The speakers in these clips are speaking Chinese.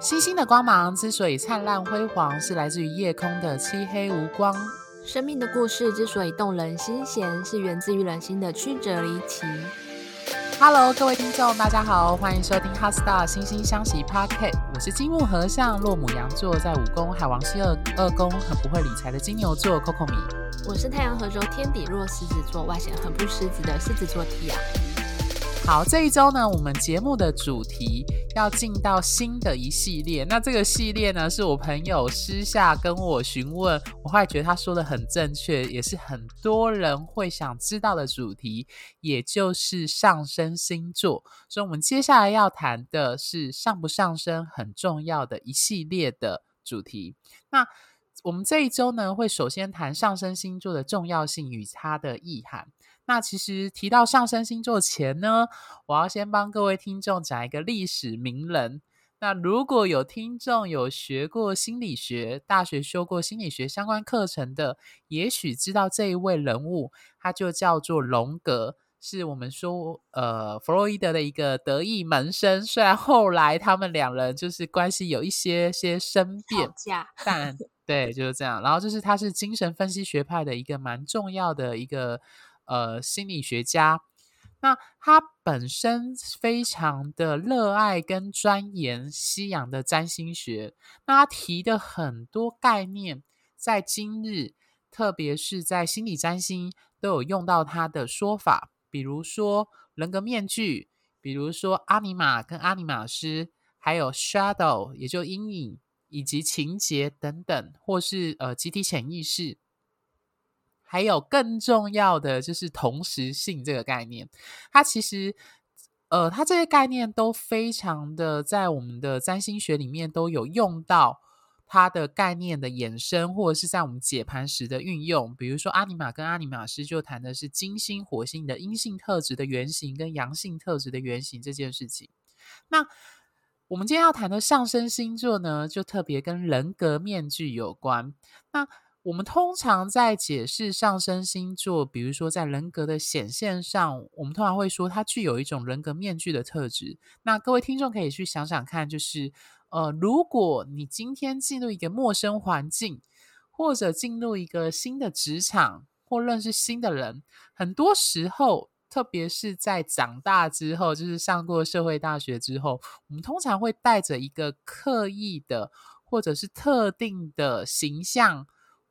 星星的光芒之所以灿烂辉煌，是来自于夜空的漆黑无光。生命的故事之所以动人心弦，是源自于人心的曲折离奇。Hello，各位听众，大家好，欢迎收听《哈 Star 星星相惜 Podcast》。我是金木合相，落母羊座，在五宫海王星二二宫，很不会理财的金牛座 Coco 米。我是太阳合轴天底落狮子座，外显很不狮子的狮子座 Tia。好，这一周呢，我们节目的主题要进到新的一系列。那这个系列呢，是我朋友私下跟我询问，我后来觉得他说的很正确，也是很多人会想知道的主题，也就是上升星座。所以，我们接下来要谈的是上不上升很重要的一系列的主题。那我们这一周呢，会首先谈上升星座的重要性与它的意涵。那其实提到上升星座前呢，我要先帮各位听众讲一个历史名人。那如果有听众有学过心理学，大学修过心理学相关课程的，也许知道这一位人物，他就叫做荣格，是我们说呃弗洛伊德的一个得意门生。虽然后来他们两人就是关系有一些些生变，但 对就是这样。然后就是他是精神分析学派的一个蛮重要的一个。呃，心理学家，那他本身非常的热爱跟钻研西洋的占星学，那他提的很多概念，在今日，特别是在心理占星都有用到他的说法，比如说人格面具，比如说阿尼玛跟阿尼玛斯，还有 shadow，也就阴影，以及情节等等，或是呃集体潜意识。还有更重要的就是同时性这个概念，它其实，呃，它这些概念都非常的在我们的占星学里面都有用到它的概念的衍生，或者是在我们解盘时的运用。比如说阿尼玛跟阿尼玛斯就谈的是金星、火星的阴性特质的原型跟阳性特质的原型这件事情。那我们今天要谈的上升星座呢，就特别跟人格面具有关。那我们通常在解释上升星座，比如说在人格的显现上，我们通常会说它具有一种人格面具的特质。那各位听众可以去想想看，就是呃，如果你今天进入一个陌生环境，或者进入一个新的职场，或认识新的人，很多时候，特别是在长大之后，就是上过社会大学之后，我们通常会带着一个刻意的，或者是特定的形象。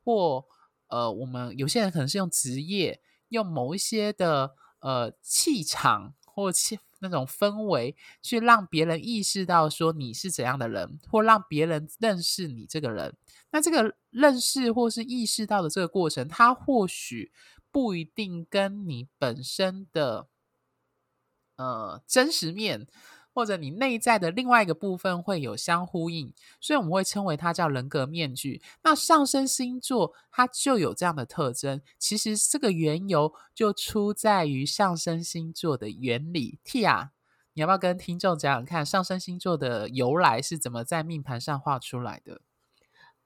或呃，我们有些人可能是用职业，用某一些的呃气场或气那种氛围，去让别人意识到说你是怎样的人，或让别人认识你这个人。那这个认识或是意识到的这个过程，它或许不一定跟你本身的呃真实面。或者你内在的另外一个部分会有相呼应，所以我们会称为它叫人格面具。那上升星座它就有这样的特征。其实这个缘由就出在于上升星座的原理。Tia，你要不要跟听众讲讲看，上升星座的由来是怎么在命盘上画出来的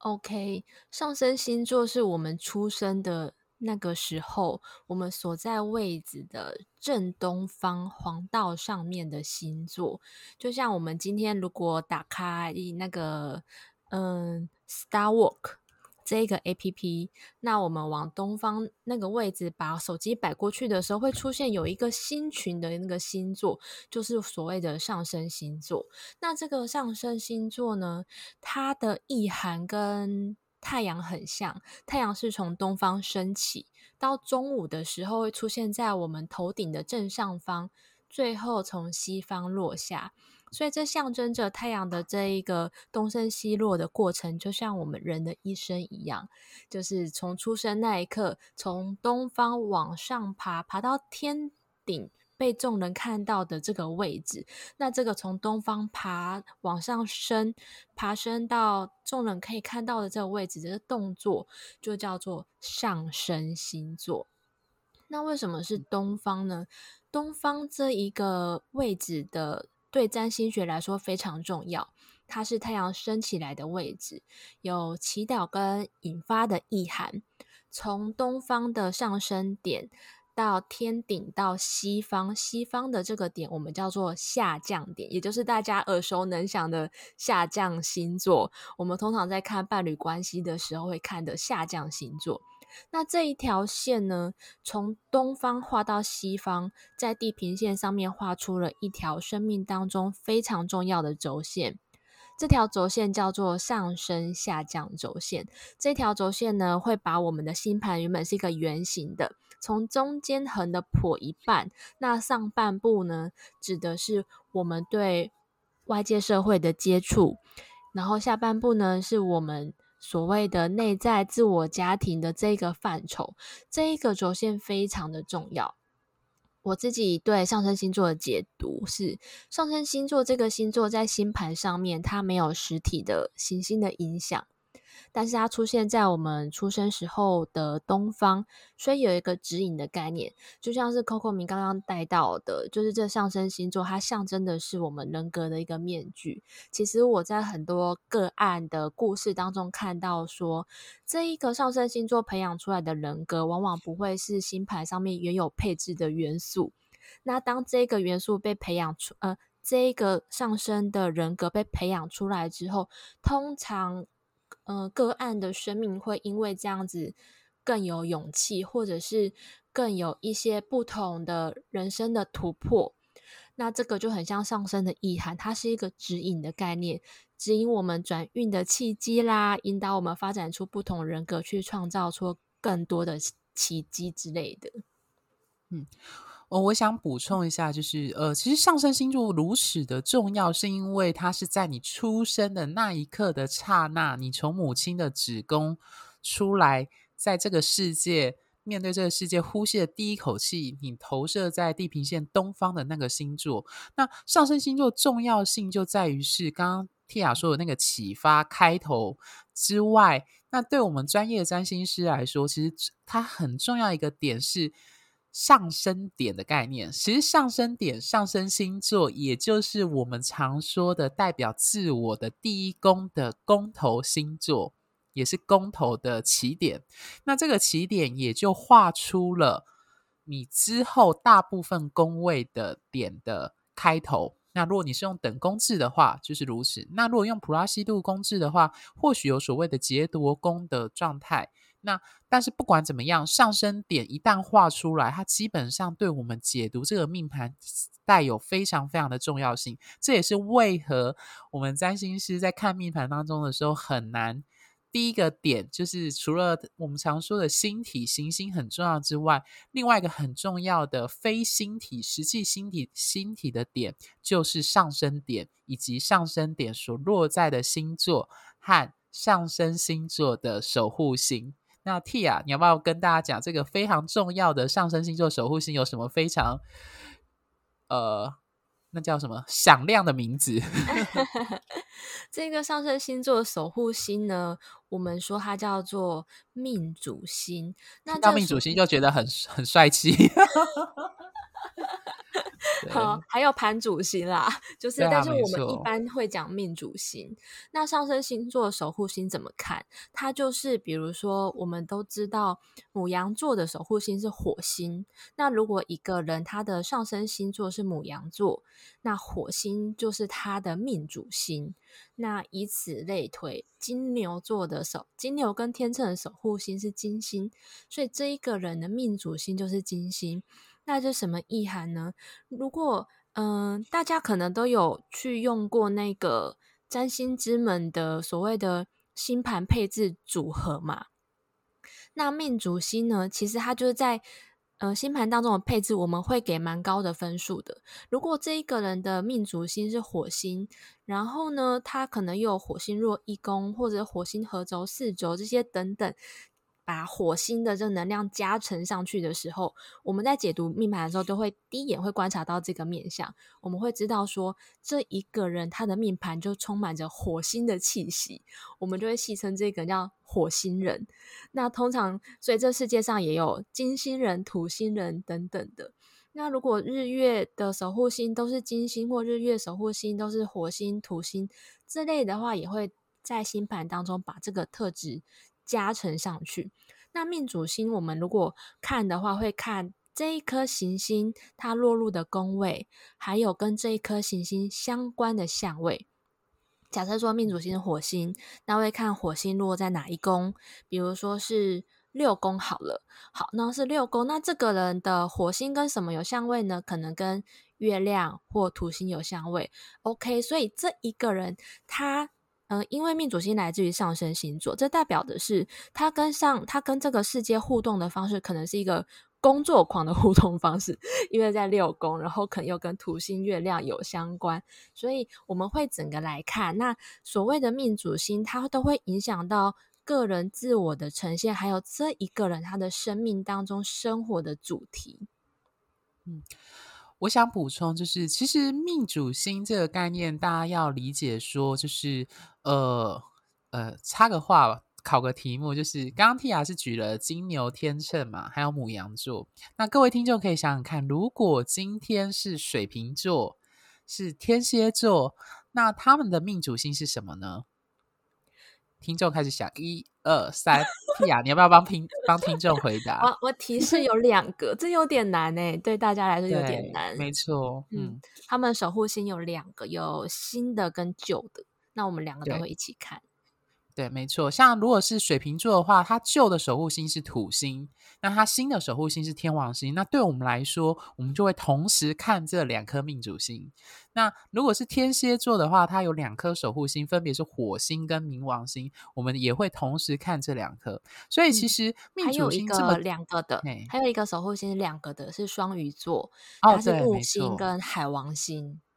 ？OK，上升星座是我们出生的。那个时候，我们所在位置的正东方黄道上面的星座，就像我们今天如果打开那个嗯 Star Walk 这个 APP，那我们往东方那个位置把手机摆过去的时候，会出现有一个星群的那个星座，就是所谓的上升星座。那这个上升星座呢，它的意涵跟太阳很像，太阳是从东方升起，到中午的时候会出现在我们头顶的正上方，最后从西方落下。所以这象征着太阳的这一个东升西落的过程，就像我们人的一生一样，就是从出生那一刻，从东方往上爬，爬到天顶。被众人看到的这个位置，那这个从东方爬往上升，爬升到众人可以看到的这个位置，这个动作就叫做上升星座。那为什么是东方呢？东方这一个位置的对占星学来说非常重要，它是太阳升起来的位置，有祈祷跟引发的意涵。从东方的上升点。到天顶到西方，西方的这个点我们叫做下降点，也就是大家耳熟能详的下降星座。我们通常在看伴侣关系的时候会看的下降星座。那这一条线呢，从东方画到西方，在地平线上面画出了一条生命当中非常重要的轴线。这条轴线叫做上升下降轴线。这条轴线呢，会把我们的星盘原本是一个圆形的，从中间横的破一半。那上半部呢，指的是我们对外界社会的接触，然后下半部呢，是我们所谓的内在自我家庭的这个范畴。这一个轴线非常的重要。我自己对上升星座的解读是，上升星座这个星座在星盘上面，它没有实体的行星的影响。但是它出现在我们出生时候的东方，所以有一个指引的概念，就像是 Coco 明刚刚带到的，就是这上升星座它象征的是我们人格的一个面具。其实我在很多个案的故事当中看到说，这一个上升星座培养出来的人格，往往不会是星盘上面原有配置的元素。那当这个元素被培养出，呃，这一个上升的人格被培养出来之后，通常。呃，个案的生命会因为这样子更有勇气，或者是更有一些不同的人生的突破。那这个就很像上升的意涵，它是一个指引的概念，指引我们转运的契机啦，引导我们发展出不同人格，去创造出更多的奇迹之类的。嗯。哦，我想补充一下，就是呃，其实上升星座如此的重要，是因为它是在你出生的那一刻的刹那，你从母亲的子宫出来，在这个世界面对这个世界呼吸的第一口气，你投射在地平线东方的那个星座。那上升星座重要性就在于是刚刚蒂亚说的那个启发开头之外，那对我们专业占星师来说，其实它很重要一个点是。上升点的概念，其实上升点、上升星座，也就是我们常说的代表自我的第一宫的宫头星座，也是宫头的起点。那这个起点也就画出了你之后大部分宫位的点的开头。那如果你是用等宫制的话，就是如此。那如果用普拉西度宫制的话，或许有所谓的劫夺宫的状态。那但是不管怎么样，上升点一旦画出来，它基本上对我们解读这个命盘带有非常非常的重要性。这也是为何我们占星师在看命盘当中的时候很难。第一个点就是除了我们常说的星体行星很重要之外，另外一个很重要的非星体实际星体星体的点就是上升点以及上升点所落在的星座和上升星座的守护星。那 T 啊你要不要跟大家讲这个非常重要的上升星座守护星有什么非常呃，那叫什么响亮的名字？这个上升星座守护星呢，我们说它叫做命主星。那叫命主星就觉得很很帅气。好，还有盘主星啦，就是，但是我们一般会讲命主星。那上升星座守护星怎么看？它就是，比如说，我们都知道母羊座的守护星是火星。那如果一个人他的上升星座是母羊座，那火星就是他的命主星。那以此类推，金牛座的金牛跟天秤的守护星是金星，所以这一个人的命主星就是金星。那这什么意涵呢？如果嗯、大家可能都有去用过那个占星之门的所谓的星盘配置组合嘛？那命主星呢，其实它就是在呃星盘当中的配置，我们会给蛮高的分数的。如果这一个人的命主星是火星，然后呢，他可能又有火星弱一宫，或者火星合轴、四轴这些等等。把火星的这能量加成上去的时候，我们在解读命盘的时候，都会第一眼会观察到这个面相，我们会知道说，这一个人他的命盘就充满着火星的气息，我们就会戏称这个叫火星人。那通常，所以这世界上也有金星人、土星人等等的。那如果日月的守护星都是金星，或日月守护星都是火星、土星这类的话，也会在星盘当中把这个特质加成上去。那命主星，我们如果看的话，会看这一颗行星它落入的宫位，还有跟这一颗行星相关的相位。假设说命主星是火星，那会看火星落在哪一宫，比如说是六宫好了。好，那是六宫，那这个人的火星跟什么有相位呢？可能跟月亮或土星有相位。OK，所以这一个人他，嗯，因为命主星来自于上升星座，这代表的是他跟上他跟这个世界互动的方式，可能是一个。工作狂的互动方式，因为在六宫，然后可能又跟土星、月亮有相关，所以我们会整个来看。那所谓的命主星，它都会影响到个人自我的呈现，还有这一个人他的生命当中生活的主题。嗯，我想补充就是，其实命主星这个概念，大家要理解说，就是呃呃，插个话吧。考个题目，就是刚刚 Tia 是举了金牛、天秤嘛，还有母羊座。那各位听众可以想想看，如果今天是水瓶座、是天蝎座，那他们的命主星是什么呢？听众开始想，一二三 屁呀、啊你要不要帮听 帮听众回答？我我提示有两个，这有点难诶，对大家来说有点难。没错，嗯，嗯，他们守护星有两个，有新的跟旧的。那我们两个都会一起看。对，没错。像如果是水瓶座的话，它旧的守护星是土星，那它新的守护星是天王星。那对我们来说，我们就会同时看这两颗命主星。那如果是天蝎座的话，它有两颗守护星，分别是火星跟冥王星，我们也会同时看这两颗。所以其实命主星这么、两个的，还有一个守护星是两个的，是双鱼座，它是木星跟海王星。哦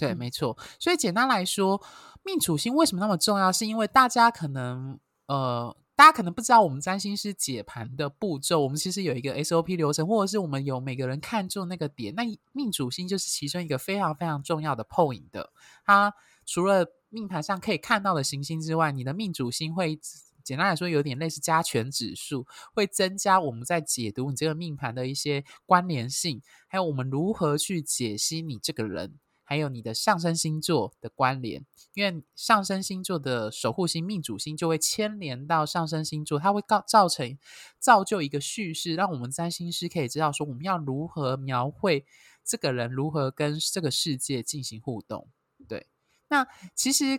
对，没错。所以简单来说，命主星为什么那么重要？是因为大家可能呃，大家可能不知道我们占星师解盘的步骤。我们其实有一个 SOP 流程，或者是我们有每个人看中那个点。那命主星就是其中一个非常非常重要的 point 的。它除了命盘上可以看到的行星之外，你的命主星会简单来说有点类似加权指数，会增加我们在解读你这个命盘的一些关联性，还有我们如何去解析你这个人。还有你的上升星座的关联，因为上升星座的守护星命主星就会牵连到上升星座，它会造造成造就一个叙事，让我们占星师可以知道说我们要如何描绘这个人，如何跟这个世界进行互动。对，那其实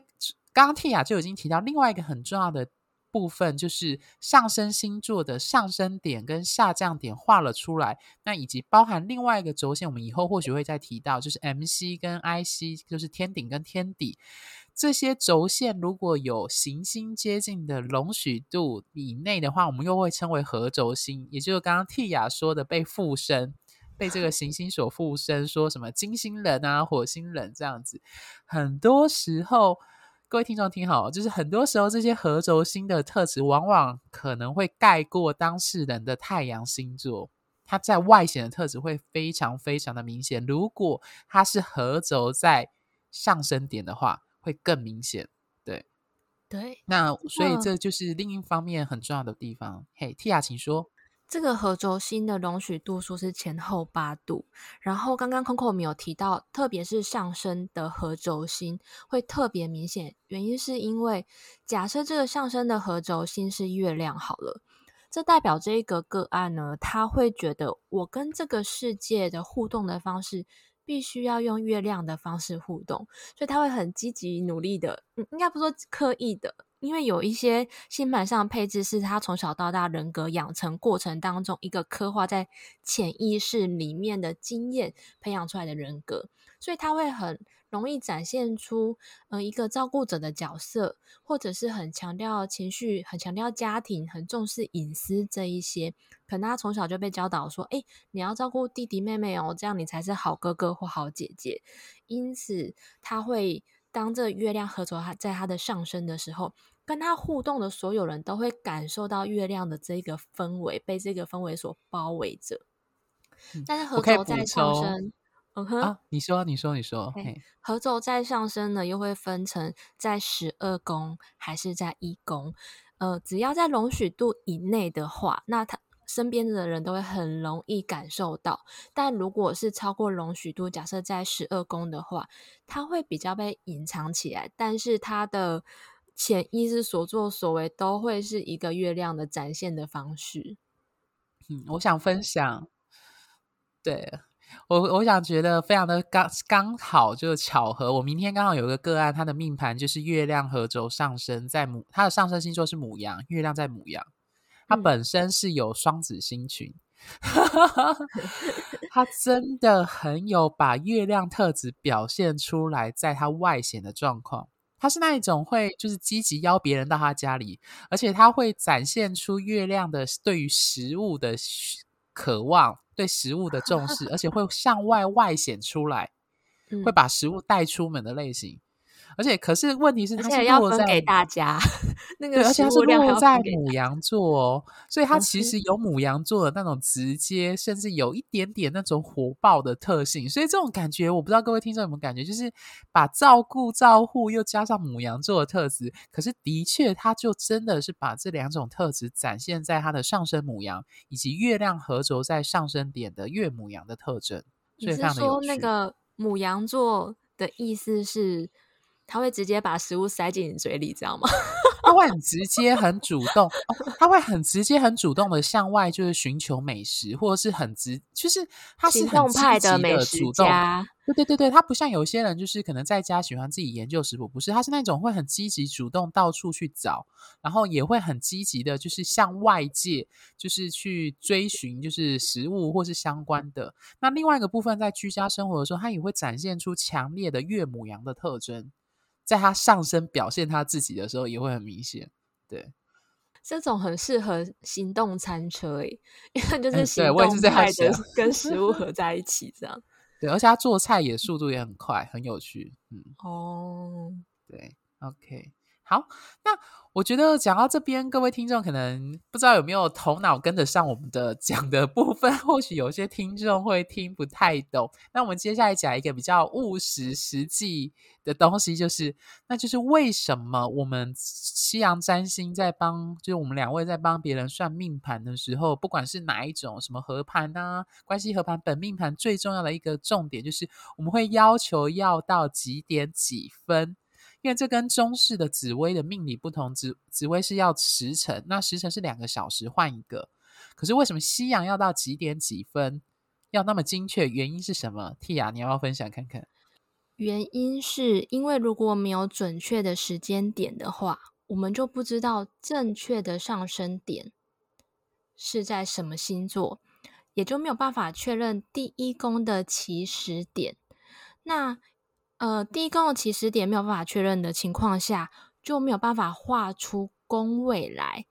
刚刚 Tia 就已经提到另外一个很重要的。部分就是上升星座的上升点跟下降点画了出来，那以及包含另外一个轴线，我们以后或许会再提到，就是 MC 跟 IC，就是天顶跟天底这些轴线，如果有行星接近的容许度以内的话，我们又会称为合轴星，也就是刚刚 T 亚说的被附身，被这个行星所附身，说什么金星人啊、火星人这样子，很多时候。各位听众听好，就是很多时候这些合轴星的特质，往往可能会盖过当事人的太阳星座，它在外显的特质会非常非常的明显。如果它是合轴在上升点的话，会更明显。对，对，那所以这就是另一方面很重要的地方。嘿，Tia，请说。这个合轴星的容许度数是前后八度，然后刚刚 Coco 有提到，特别是上升的合轴星会特别明显，原因是因为假设这个上升的合轴星是月亮好了，这代表这一个个案呢，他会觉得我跟这个世界的互动的方式必须要用月亮的方式互动，所以他会很积极努力的，嗯，应该不说刻意的。因为有一些星盘上的配置是他从小到大人格养成过程当中一个刻画在潜意识里面的经验培养出来的人格，所以他会很容易展现出呃一个照顾者的角色，或者是很强调情绪、很强调家庭、很重视隐私这一些。可能他从小就被教导说：“诶，你要照顾弟弟妹妹哦，这样你才是好哥哥或好姐姐。”因此，他会当这月亮合轴在它的上升的时候。跟他互动的所有人都会感受到月亮的这个氛围，被这个氛围所包围着。嗯、但是合轴在上升，嗯哼，啊、你说，你说，你说，合轴在上升呢，又会分成在十二宫还是在一宫。呃，只要在容许度以内的话，那他身边的人都会很容易感受到。但如果是超过容许度，假设在十二宫的话，他会比较被隐藏起来，但是他的。潜意识所作所为都会是一个月亮的展现的方式。嗯，我想分享，对。我我想觉得非常的刚刚好，就是巧合。我明天刚好有个个案，他的命盘就是月亮合轴上升在母，他的上升星座是母羊，月亮在母羊，他本身是有双子星群，嗯、他真的很有把月亮特质表现出来，在他外显的状况，他是那一种会就是积极邀别人到他家里，而且他会展现出月亮的对于食物的渴望。对食物的重视，而且会向外外显出来，会把食物带出门的类型。而且，可是问题是，他是要分给大家。那个，而且他是落在母羊座哦，所以他其实有母羊座的那种直接，甚至有一点点那种火爆的特性。所以这种感觉，我不知道各位听众有没有感觉，就是把照顾、照护又加上母羊座的特质。可是，的确，他就真的是把这两种特质展现在他的上升母羊，以及月亮合轴在上升点的月母羊的特征。所以非常的有趣。你是说那个母羊座的意思是？他会直接把食物塞进你嘴里，知道吗？他会很直接、很主动、哦，他会很直接、很主动的向外，就是寻求美食，或者是很直，就是他是很积极的美食主动。对对对对，他不像有些人，就是可能在家喜欢自己研究食谱，不是，他是那种会很积极主动到处去找，然后也会很积极的，就是向外界，就是去追寻，就是食物或是相关的。那另外一个部分，在居家生活的时候，他也会展现出强烈的岳母羊的特征。在他上身表现他自己的时候，也会很明显。对，这种很适合行动餐车诶，因为就是行动派的 跟食物合在一起这样。对，而且他做菜也速度也很快，很有趣。嗯，哦，对，OK。好，那我觉得讲到这边，各位听众可能不知道有没有头脑跟得上我们的 讲的部分，或许有些听众会听不太懂。那我们接下来讲一个比较务实、实际的东西，就是那就是为什么我们西洋占星在帮，就是我们两位在帮别人算命盘的时候，不管是哪一种什么合盘啊、关系合盘、本命盘，最重要的一个重点就是我们会要求要到几点几分。因为这跟中式的紫薇的命理不同，紫紫薇是要时辰，那时辰是两个小时换一个。可是为什么夕阳要到几点几分，要那么精确？原因是什么？Tia，你要不要分享看看？原因是因为如果没有准确的时间点的话，我们就不知道正确的上升点是在什么星座，也就没有办法确认第一宫的起始点。那呃，地宫的起始点没有办法确认的情况下，就没有办法画出宫位来。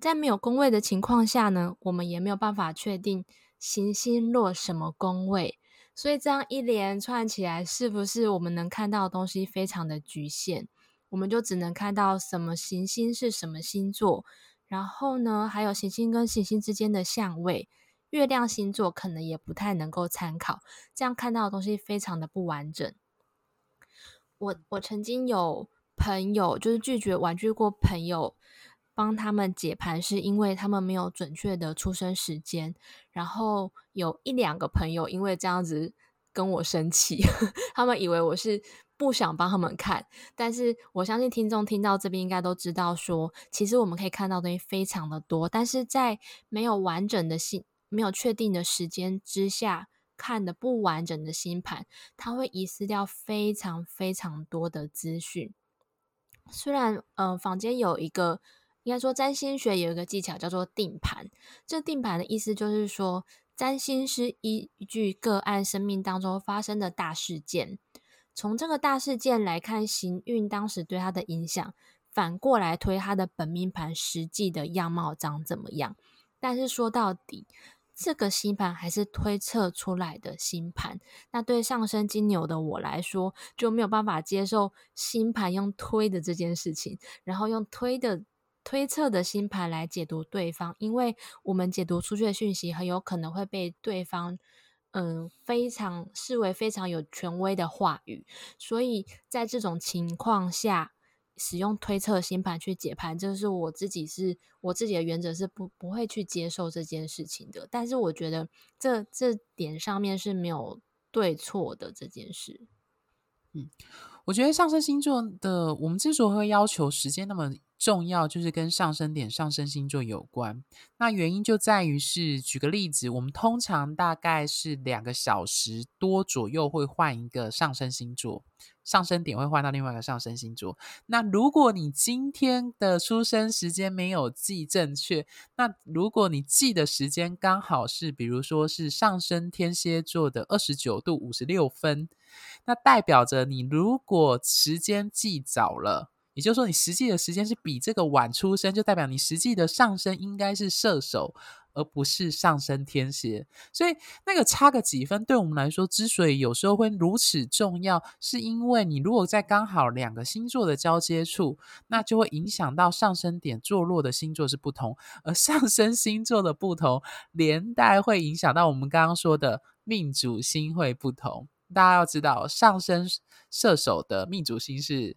在没有宫位的情况下呢，我们也没有办法确定行星落什么宫位。所以这样一连串起来，是不是我们能看到的东西非常的局限？我们就只能看到什么行星是什么星座，然后呢，还有行星跟行星之间的相位，月亮星座可能也不太能够参考。这样看到的东西非常的不完整。我我曾经有朋友，就是拒绝婉拒过朋友帮他们解盘，是因为他们没有准确的出生时间。然后有一两个朋友因为这样子跟我生气，他们以为我是不想帮他们看。但是我相信听众听到这边应该都知道说，其实我们可以看到东西非常的多，但是在没有完整的信、没有确定的时间之下。看的不完整的星盘，它会遗失掉非常非常多的资讯。虽然，呃，坊间有一个，应该说占星学有一个技巧叫做定盘。这定盘的意思就是说，占星师依据个案生命当中发生的大事件，从这个大事件来看行运当时对他的影响，反过来推他的本命盘实际的样貌长怎么样。但是说到底，这个星盘还是推测出来的星盘，那对上升金牛的我来说就没有办法接受星盘用推的这件事情，然后用推的推测的星盘来解读对方，因为我们解读出去的讯息很有可能会被对方嗯非常视为非常有权威的话语，所以在这种情况下。使用推测星盘去解盘，这是我自己是我自己的原则是不不会去接受这件事情的。但是我觉得这这点上面是没有对错的这件事。嗯，我觉得上升星座的我们之所以会要求时间那么重要就是跟上升点、上升星座有关。那原因就在于是，举个例子，我们通常大概是两个小时多左右会换一个上升星座，上升点会换到另外一个上升星座。那如果你今天的出生时间没有记正确，那如果你记的时间刚好是，比如说是上升天蝎座的二十九度五十六分，那代表着你如果时间记早了。也就是说，你实际的时间是比这个晚出生，就代表你实际的上升应该是射手，而不是上升天蝎。所以那个差个几分，对我们来说，之所以有时候会如此重要，是因为你如果在刚好两个星座的交接处，那就会影响到上升点坐落的星座是不同，而上升星座的不同，连带会影响到我们刚刚说的命主星会不同。大家要知道，上升射手的命主星是。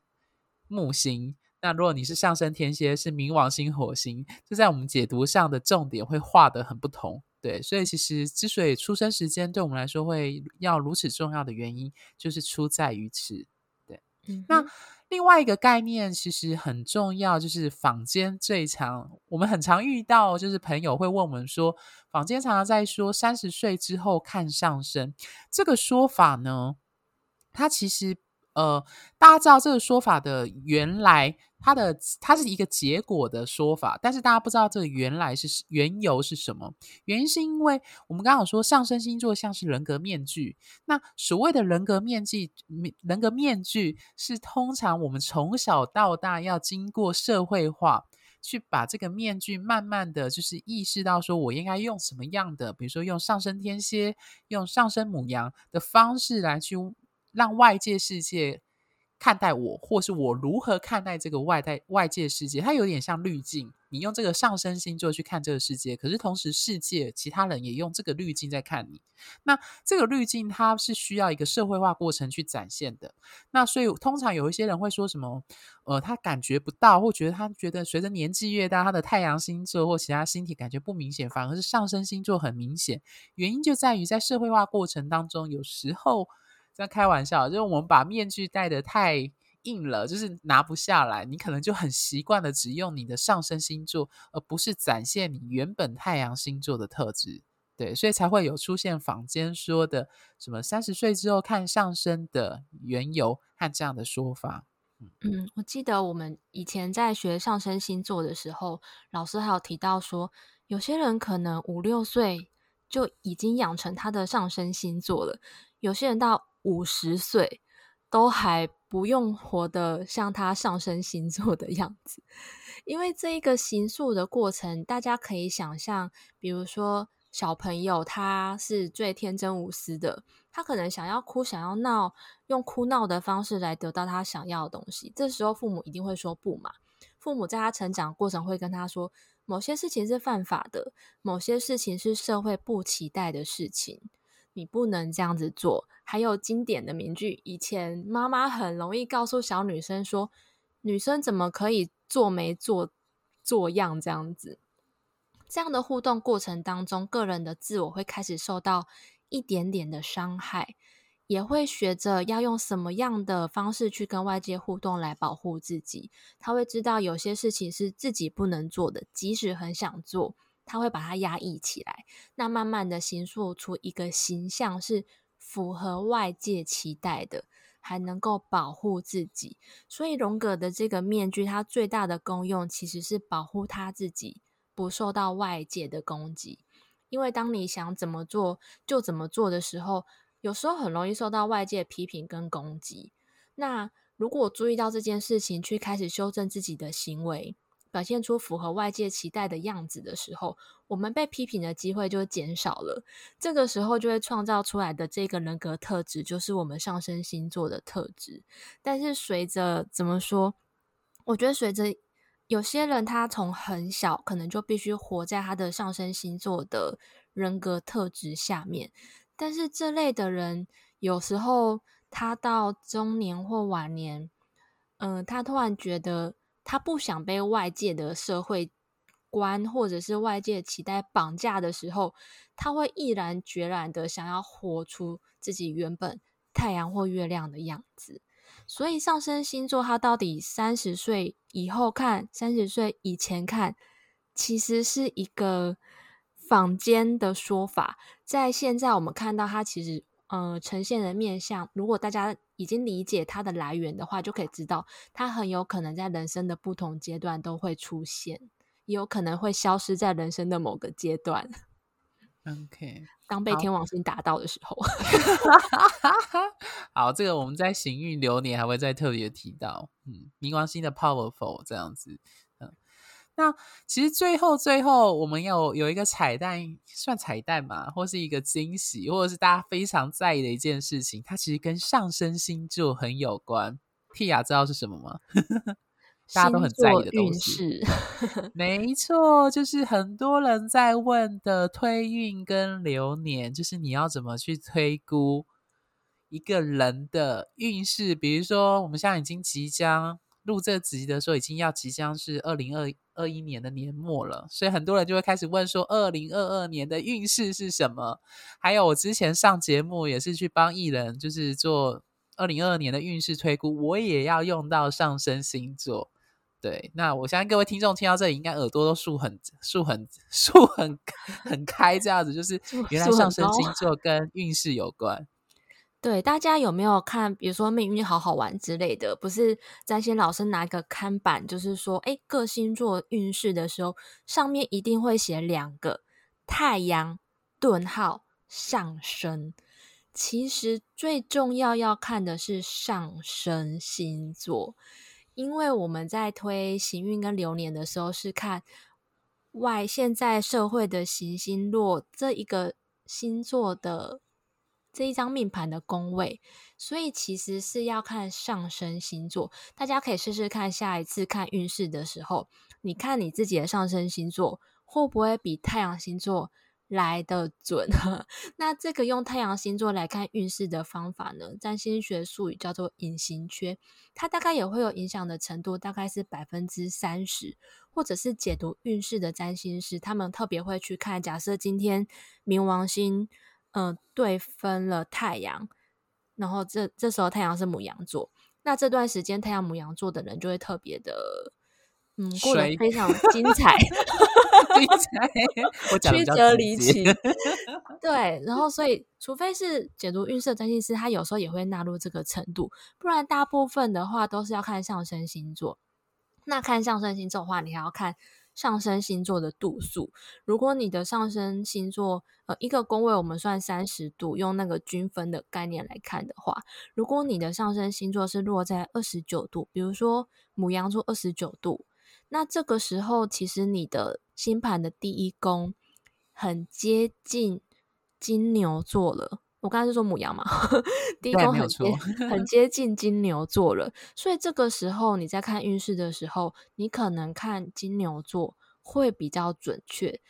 木星，那如果你是上升天蝎，是冥王星、火星，就在我们解读上的重点会画得很不同。对，所以其实之所以出生时间对我们来说会要如此重要的原因，就是出在于此。对，嗯、那另外一个概念其实很重要，就是坊间最常我们很常遇到，就是朋友会问我们说，坊间常常在说三十岁之后看上升这个说法呢，它其实。呃，大家知道这个说法的原来，它的它是一个结果的说法，但是大家不知道这个原来是缘由是什么？原因是因为我们刚刚说上升星座像是人格面具，那所谓的人格面具，人格面具是通常我们从小到大要经过社会化，去把这个面具慢慢的就是意识到说我应该用什么样的，比如说用上升天蝎，用上升母羊的方式来去。让外界世界看待我，或是我如何看待这个外在外界世界，它有点像滤镜。你用这个上升星座去看这个世界，可是同时世界其他人也用这个滤镜在看你。那这个滤镜它是需要一个社会化过程去展现的。那所以通常有一些人会说什么，呃，他感觉不到，或觉得他觉得随着年纪越大，他的太阳星座或其他星体感觉不明显，反而是上升星座很明显。原因就在于在社会化过程当中，有时候。在开玩笑，就是我们把面具戴得太硬了，就是拿不下来。你可能就很习惯的只用你的上升星座，而不是展现你原本太阳星座的特质。对，所以才会有出现坊间说的什么三十岁之后看上升的缘由和这样的说法。嗯，我记得我们以前在学上升星座的时候，老师还有提到说，有些人可能五六岁就已经养成他的上升星座了，有些人到。五十岁都还不用活得像他上升星座的样子，因为这一个行塑的过程，大家可以想象，比如说小朋友他是最天真无私的，他可能想要哭想要闹，用哭闹的方式来得到他想要的东西，这时候父母一定会说不嘛。父母在他成长过程会跟他说，某些事情是犯法的，某些事情是社会不期待的事情。你不能这样子做。还有经典的名句，以前妈妈很容易告诉小女生说：“女生怎么可以做没做做样这样子？”这样的互动过程当中，个人的自我会开始受到一点点的伤害，也会学着要用什么样的方式去跟外界互动来保护自己。他会知道有些事情是自己不能做的，即使很想做。他会把它压抑起来，那慢慢的形塑出一个形象是符合外界期待的，还能够保护自己。所以荣格的这个面具，它最大的功用其实是保护他自己不受到外界的攻击。因为当你想怎么做就怎么做的时候，有时候很容易受到外界批评跟攻击。那如果注意到这件事情，去开始修正自己的行为。表现出符合外界期待的样子的时候，我们被批评的机会就减少了。这个时候就会创造出来的这个人格特质，就是我们上升星座的特质。但是随着怎么说，我觉得随着有些人他从很小可能就必须活在他的上升星座的人格特质下面，但是这类的人有时候他到中年或晚年，嗯、他突然觉得。他不想被外界的社会观或者是外界期待绑架的时候，他会毅然决然的想要活出自己原本太阳或月亮的样子。所以上升星座它到底三十岁以后看，三十岁以前看，其实是一个坊间的说法。在现在我们看到它其实呃呈现的面相，如果大家已经理解它的来源的话，就可以知道它很有可能在人生的不同阶段都会出现，也有可能会消失在人生的某个阶段。OK，当被天王星打到的时候，好，好，这个我们在行运流年还会再特别提到，嗯，冥王星的 powerful 这样子，嗯，那其实最后最后我们要有一个彩蛋，算彩蛋嘛，或是一个惊喜，或者是大家非常在意的一件事情，它其实跟上升星座很有关。Tia 知道是什么吗？大家都很在意的东西，没错，就是很多人在问的推运跟流年，就是你要怎么去推估一个人的运势。比如说，我们现在已经即将录这集的时候，已经要即将是二零二二一年的年末了，所以很多人就会开始问说，二零二二年的运势是什么？还有，我之前上节目也是去帮艺人，就是做二零二二年的运势推估，我也要用到上升星座。对，那我相信各位听众听到这里，应该耳朵都竖很竖很竖很 很开，这样子就是原来上升星座跟运势有关。对，大家有没有看，比如说命运好好玩之类的？不是占星老师拿一个看板，就是说，哎，各星座运势的时候，上面一定会写两个太阳顿号上升。其实最重要要看的是上升星座。因为我们在推行运跟流年的时候，是看外现在社会的行星落这一个星座的这一张命盘的宫位，所以其实是要看上升星座。大家可以试试看，下一次看运势的时候，你看你自己的上升星座会不会比太阳星座来得准？那这个用太阳星座来看运势的方法呢？占星学术语叫做隐形缺，它大概也会有影响的程度，大概是百分之三十，或者是解读运势的占星师，他们特别会去看。假设今天冥王星，嗯、呃，对分了太阳，然后这这时候太阳是母羊座，那这段时间太阳母羊座的人就会特别的，嗯，过得非常 精彩。曲折离奇，对，然后所以，除非是解读运势占星师，他有时候也会纳入这个程度，不然大部分的话都是要看上升星座。那看上升星座的话，你还要看上升星座的度数。如果你的上升星座，呃，一个宫位我们算三十度，用那个均分的概念来看的话，如果你的上升星座是落在二十九度，比如说母羊座二十九度。那这个时候，其实你的星盘的第一宫很接近金牛座了。我刚才是说母羊嘛，第一宫很接 很接近金牛座了。所以这个时候你在看运势的时候，你可能看金牛座会比较准确。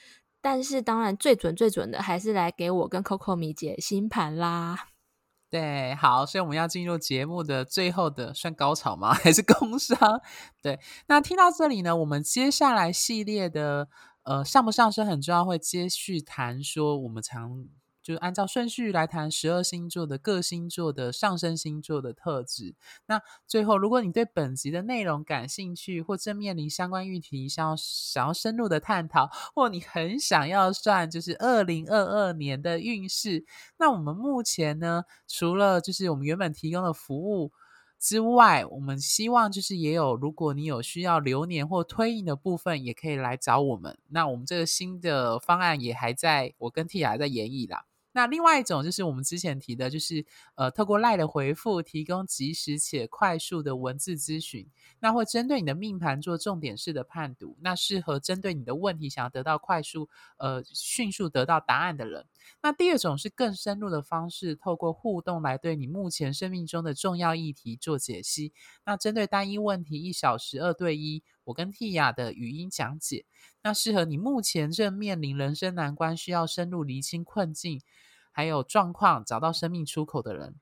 但是当然最准最准的还是来给我跟 Coco 米姐星盘啦。对，好，所以我们要进入节目的最后的算高潮吗？还是工商？对，那听到这里呢，我们接下来系列的呃上不上升很重要，会接续谈说我们常。就是按照顺序来谈十二星座的各星座的上升星座的特质。那最后，如果你对本集的内容感兴趣，或正面临相关议题，想要想要深入的探讨，或你很想要算就是二零二二年的运势，那我们目前呢，除了就是我们原本提供的服务之外，我们希望就是也有，如果你有需要流年或推运的部分，也可以来找我们。那我们这个新的方案也还在，我跟 Tia 还在研议啦。那另外一种就是我们之前提的，就是呃，透过赖的回复提供及时且快速的文字咨询，那会针对你的命盘做重点式的判读，那适合针对你的问题想要得到快速呃迅速得到答案的人。那第二种是更深入的方式，透过互动来对你目前生命中的重要议题做解析。那针对单一问题，一小时二对一，我跟 Tia 的语音讲解，那适合你目前正面临人生难关，需要深入厘清困境。还有状况，找到生命出口的人。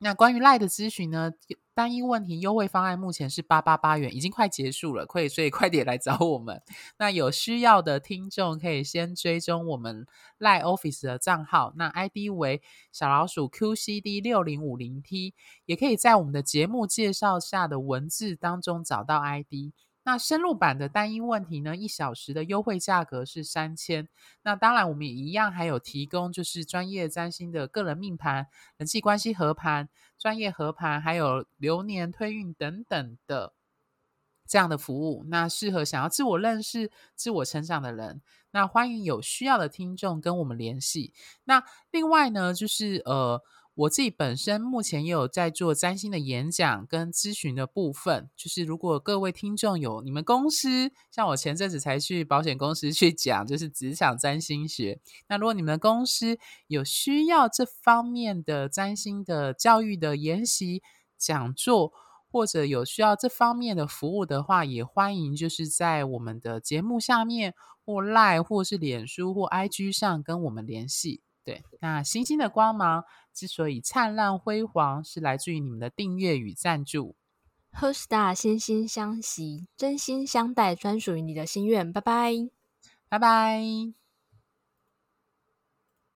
那关于赖的咨询呢，单一问题优惠方案目前是八八八元，已经快结束了，可以所以快点来找我们。那有需要的听众可以先追踪我们赖 Office 的账号，那 ID 为小老鼠 QCD 六零五零 T，也可以在我们的节目介绍下的文字当中找到 ID。那深入版的单一问题呢，一小时的优惠价格是三千。那当然，我们也一样还有提供就是专业占星的个人命盘、人际关系合盘、专业合盘，还有流年推运等等的这样的服务。那适合想要自我认识、自我成长的人，那欢迎有需要的听众跟我们联系。那另外呢，就是呃。我自己本身目前也有在做占星的演讲跟咨询的部分，就是如果各位听众有你们公司，像我前阵子才去保险公司去讲，就是职场占星学。那如果你们公司有需要这方面的占星的教育的研习讲座，或者有需要这方面的服务的话，也欢迎就是在我们的节目下面或 Line 或是脸书或 IG 上跟我们联系。对，那星星的光芒之所以灿烂辉煌，是来自于你们的订阅与赞助。HeartStar 心心相惜，真心相待，专属于你的心愿。拜拜，拜拜。